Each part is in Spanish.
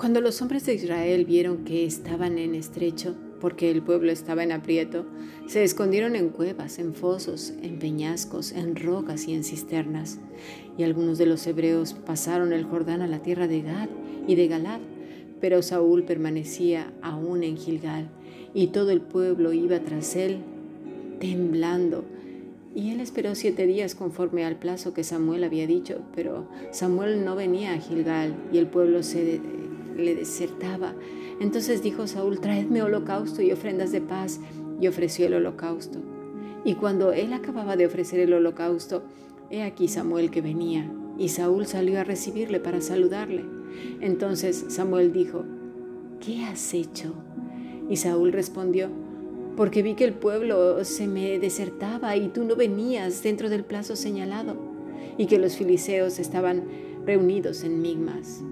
Cuando los hombres de Israel vieron que estaban en estrecho, porque el pueblo estaba en aprieto, se escondieron en cuevas, en fosos, en peñascos, en rocas y en cisternas. Y algunos de los hebreos pasaron el Jordán a la tierra de Gad y de Galad, pero Saúl permanecía aún en Gilgal, y todo el pueblo iba tras él, temblando. Y él esperó siete días conforme al plazo que Samuel había dicho, pero Samuel no venía a Gilgal y el pueblo se le desertaba. Entonces dijo Saúl, traedme holocausto y ofrendas de paz, y ofreció el holocausto. Y cuando él acababa de ofrecer el holocausto, he aquí Samuel que venía, y Saúl salió a recibirle para saludarle. Entonces Samuel dijo, ¿qué has hecho? Y Saúl respondió, porque vi que el pueblo se me desertaba y tú no venías dentro del plazo señalado, y que los filiseos estaban reunidos en Migmas.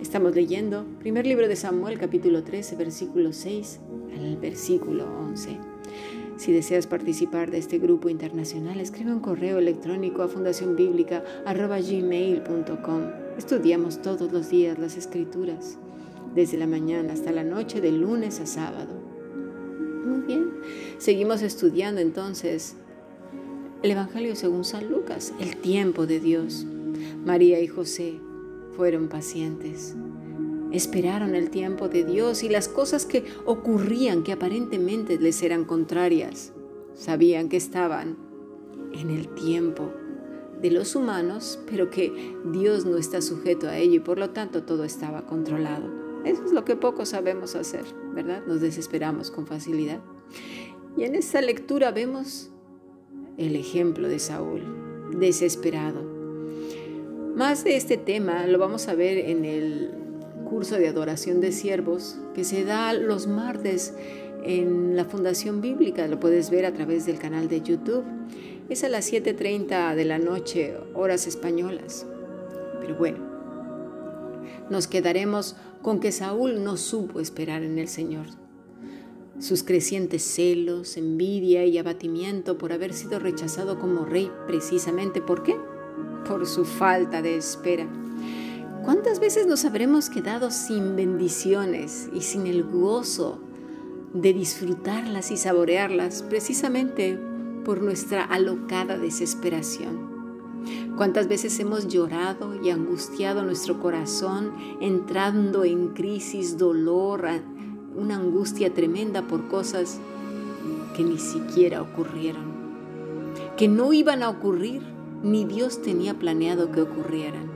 Estamos leyendo primer libro de Samuel capítulo 13 versículo 6 al versículo 11. Si deseas participar de este grupo internacional, escribe un correo electrónico a fundacionbiblica.gmail.com. Estudiamos todos los días las escrituras, desde la mañana hasta la noche, de lunes a sábado. Muy bien, seguimos estudiando entonces el Evangelio según San Lucas, el tiempo de Dios. María y José fueron pacientes. Esperaron el tiempo de Dios y las cosas que ocurrían que aparentemente les eran contrarias. Sabían que estaban en el tiempo de los humanos, pero que Dios no está sujeto a ello y por lo tanto todo estaba controlado. Eso es lo que poco sabemos hacer, ¿verdad? Nos desesperamos con facilidad. Y en esta lectura vemos el ejemplo de Saúl, desesperado, más de este tema lo vamos a ver en el curso de adoración de siervos que se da los martes en la Fundación Bíblica. Lo puedes ver a través del canal de YouTube. Es a las 7.30 de la noche, horas españolas. Pero bueno, nos quedaremos con que Saúl no supo esperar en el Señor. Sus crecientes celos, envidia y abatimiento por haber sido rechazado como rey precisamente. ¿Por qué? Por su falta de espera. ¿Cuántas veces nos habremos quedado sin bendiciones y sin el gozo de disfrutarlas y saborearlas precisamente por nuestra alocada desesperación? ¿Cuántas veces hemos llorado y angustiado nuestro corazón entrando en crisis, dolor, una angustia tremenda por cosas que ni siquiera ocurrieron, que no iban a ocurrir ni Dios tenía planeado que ocurrieran.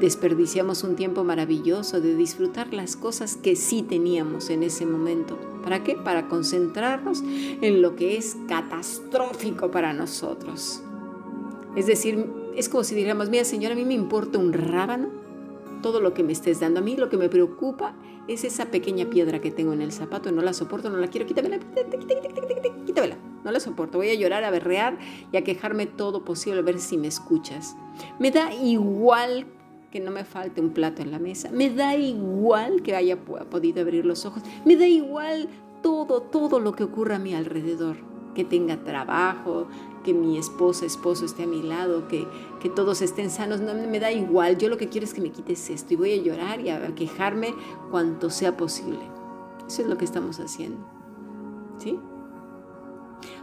Desperdiciamos un tiempo maravilloso de disfrutar las cosas que sí teníamos en ese momento. ¿Para qué? Para concentrarnos en lo que es catastrófico para nosotros. Es decir, es como si dijéramos, mira Señor, a mí me importa un rábano todo lo que me estés dando. A mí lo que me preocupa es esa pequeña piedra que tengo en el zapato, no la soporto, no la quiero, quítamela, quítamela. No la soporto, voy a llorar, a berrear y a quejarme todo posible, a ver si me escuchas. Me da igual que no me falte un plato en la mesa, me da igual que haya podido abrir los ojos, me da igual todo, todo lo que ocurra a mi alrededor, que tenga trabajo, que mi esposa, esposo esté a mi lado, que, que todos estén sanos, no me da igual, yo lo que quiero es que me quites esto y voy a llorar y a quejarme cuanto sea posible. Eso es lo que estamos haciendo. ¿Sí?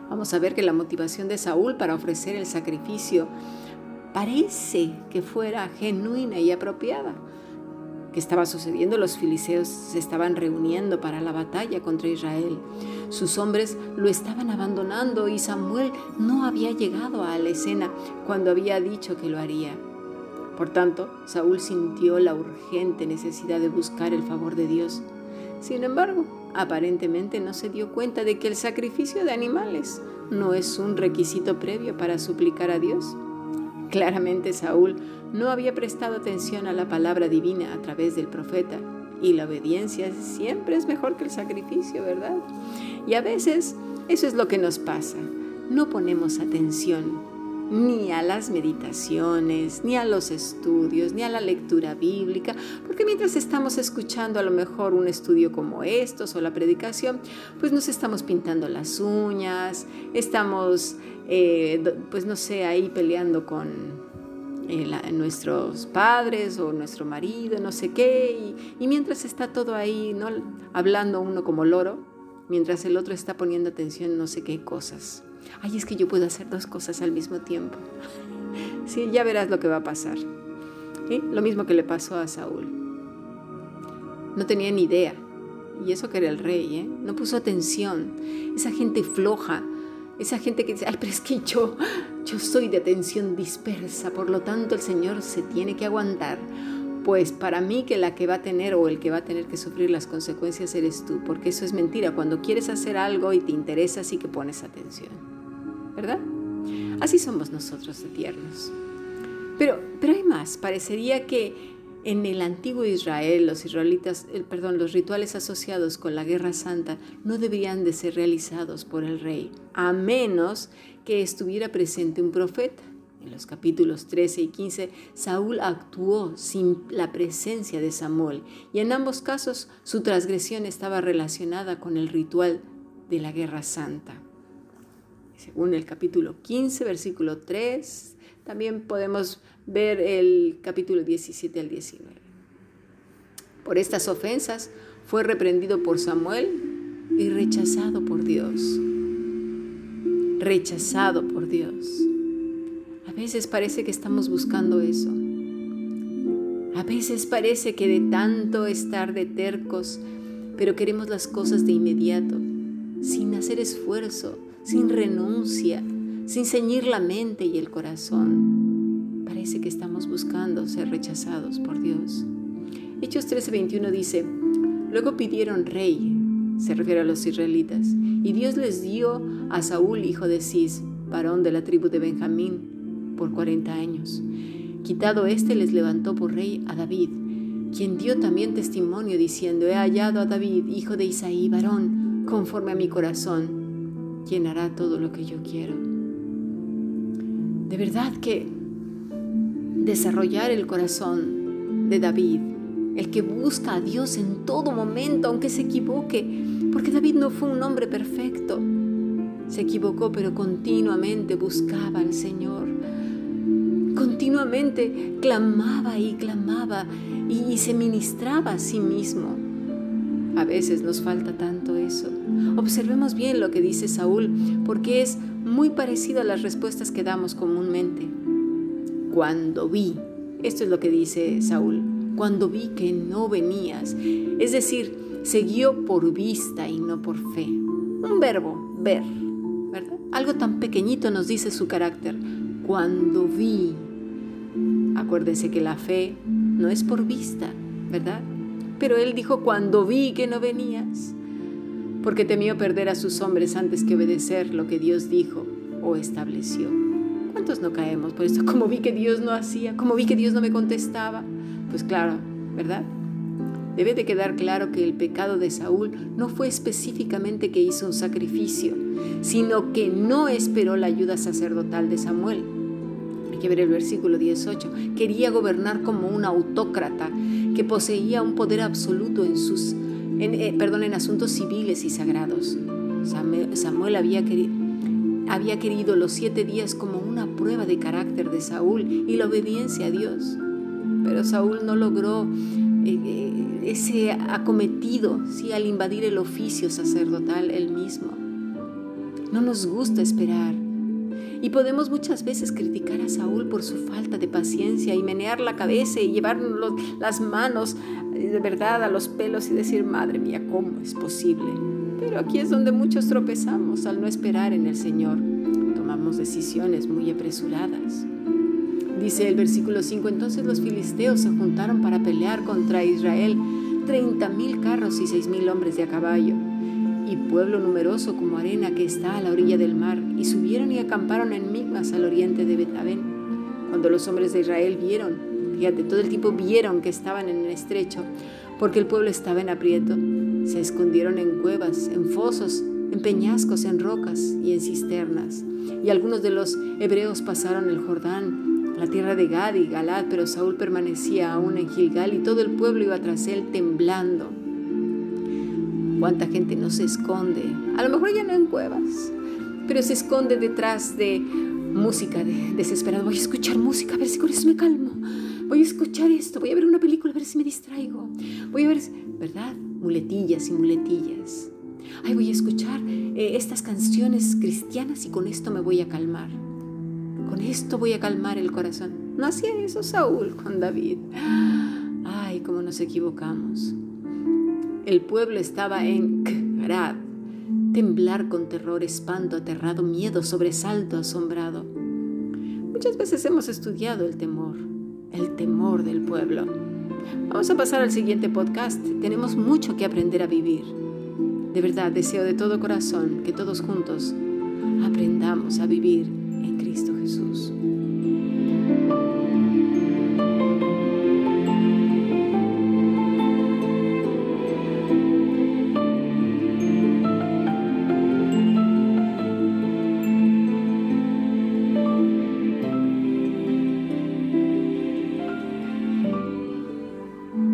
Vamos a ver que la motivación de Saúl para ofrecer el sacrificio parece que fuera genuina y apropiada. ¿Qué estaba sucediendo? Los filisteos se estaban reuniendo para la batalla contra Israel. Sus hombres lo estaban abandonando y Samuel no había llegado a la escena cuando había dicho que lo haría. Por tanto, Saúl sintió la urgente necesidad de buscar el favor de Dios. Sin embargo, aparentemente no se dio cuenta de que el sacrificio de animales no es un requisito previo para suplicar a Dios. Claramente Saúl no había prestado atención a la palabra divina a través del profeta y la obediencia siempre es mejor que el sacrificio, ¿verdad? Y a veces eso es lo que nos pasa. No ponemos atención ni a las meditaciones, ni a los estudios, ni a la lectura bíblica, porque mientras estamos escuchando a lo mejor un estudio como estos o la predicación, pues nos estamos pintando las uñas, estamos, eh, pues no sé, ahí peleando con eh, nuestros padres o nuestro marido, no sé qué, y, mientras está todo ahí, ¿no? hablando uno como loro, mientras el otro está poniendo atención en no sé qué cosas. Ay, es que yo puedo hacer dos cosas al mismo tiempo. Sí, ya verás lo que va a pasar. Lo mismo que le pasó a Saúl. No tenía ni idea. Y eso que era el rey, ¿eh? No puso atención. Esa gente floja, esa gente que dice, ay, pero es que yo, yo soy de atención dispersa, por lo tanto el Señor se tiene que aguantar. Pues para mí que la que va a tener o el que va a tener que sufrir las consecuencias eres tú, porque eso es mentira. Cuando quieres hacer algo y te interesa, sí que pones atención. ¿Verdad? Así somos nosotros de tiernos. Pero, pero hay más. Parecería que en el antiguo Israel, los israelitas, eh, perdón, los rituales asociados con la Guerra Santa no deberían de ser realizados por el rey, a menos que estuviera presente un profeta. En los capítulos 13 y 15, Saúl actuó sin la presencia de Samuel y en ambos casos su transgresión estaba relacionada con el ritual de la Guerra Santa. Según el capítulo 15, versículo 3, también podemos ver el capítulo 17 al 19. Por estas ofensas fue reprendido por Samuel y rechazado por Dios. Rechazado por Dios. A veces parece que estamos buscando eso. A veces parece que de tanto estar de tercos, pero queremos las cosas de inmediato, sin hacer esfuerzo, sin renuncia, sin ceñir la mente y el corazón parece que estamos buscando ser rechazados por Dios. Hechos 13:21 dice, luego pidieron rey, se refiere a los israelitas, y Dios les dio a Saúl, hijo de Cis, varón de la tribu de Benjamín, por 40 años. Quitado éste, les levantó por rey a David, quien dio también testimonio diciendo, he hallado a David, hijo de Isaí, varón, conforme a mi corazón, quien hará todo lo que yo quiero. De verdad que desarrollar el corazón de David, el que busca a Dios en todo momento, aunque se equivoque, porque David no fue un hombre perfecto. Se equivocó, pero continuamente buscaba al Señor. Continuamente clamaba y clamaba y, se ministraba a sí mismo. A veces nos falta tanto eso. Observemos bien lo que dice Saúl, porque es muy parecido a las respuestas que damos comúnmente cuando vi, esto es lo que dice Saúl, cuando vi que no venías, es decir, siguió por vista y no por fe. Un verbo, ver, ¿verdad? Algo tan pequeñito nos dice su carácter. Cuando vi, acuérdense que la fe no es por vista, ¿verdad? Pero él dijo, cuando vi que no venías, porque temió perder a sus hombres antes que obedecer lo que Dios dijo o estableció. ¿Cuántos no caemos por esto? Como vi que Dios no hacía, como vi que Dios no me contestaba. Pues claro, ¿verdad? Debe de quedar claro que el pecado de Saúl no fue específicamente que hizo un sacrificio, sino que no esperó la ayuda sacerdotal de Samuel. Que ver el versículo 18. Quería gobernar como un autócrata que poseía un poder absoluto en sus, eh, perdón, en asuntos civiles y sagrados. Samuel había querido, había querido los siete días como una prueba de carácter de Saúl y la obediencia a Dios. Pero Saúl no logró eh, eh, ese acometido ¿sí? al invadir el oficio sacerdotal él mismo. No nos gusta esperar. Y podemos muchas veces criticar a Saúl por su falta de paciencia y menear la cabeza y llevar las manos eh, de verdad a los pelos y decir, madre mía, ¿cómo es posible? Pero aquí es donde muchos tropezamos al no esperar en el Señor. Tomamos decisiones muy apresuradas. Dice el versículo 5, entonces los filisteos se juntaron para pelear contra Israel, treinta mil carros y seis mil hombres de a caballo, y pueblo numeroso como arena que está a la orilla del mar, y subieron y acamparon en Migmas al oriente de Betabén. Cuando los hombres de Israel vieron, fíjate, todo el tiempo vieron que estaban en el estrecho, porque el pueblo estaba en aprieto, se escondieron en cuevas, en fosos, en peñascos, en rocas y en cisternas. Y algunos de los hebreos pasaron el Jordán, la tierra de Gad y Galad, pero Saúl permanecía aún en Gilgal y todo el pueblo iba tras él temblando. ¿Cuánta gente no se esconde? A lo mejor ya no en cuevas, pero se esconde detrás de música de desesperado. Voy a escuchar música a ver si con eso me calmo. Voy a escuchar esto. Voy a ver una película a ver si me distraigo. Voy a ver, ¿verdad? Muletillas y muletillas. Ay, voy a escuchar eh, estas canciones cristianas y con esto me voy a calmar. Con esto voy a calmar el corazón. No hacía eso Saúl con David. Ay, cómo nos equivocamos. El pueblo estaba en Krad, temblar con terror, espanto, aterrado, miedo, sobresalto, asombrado. Muchas veces hemos estudiado el temor, el temor del pueblo. Vamos a pasar al siguiente podcast. Tenemos mucho que aprender a vivir. De verdad, deseo de todo corazón que todos juntos aprendamos a vivir en Cristo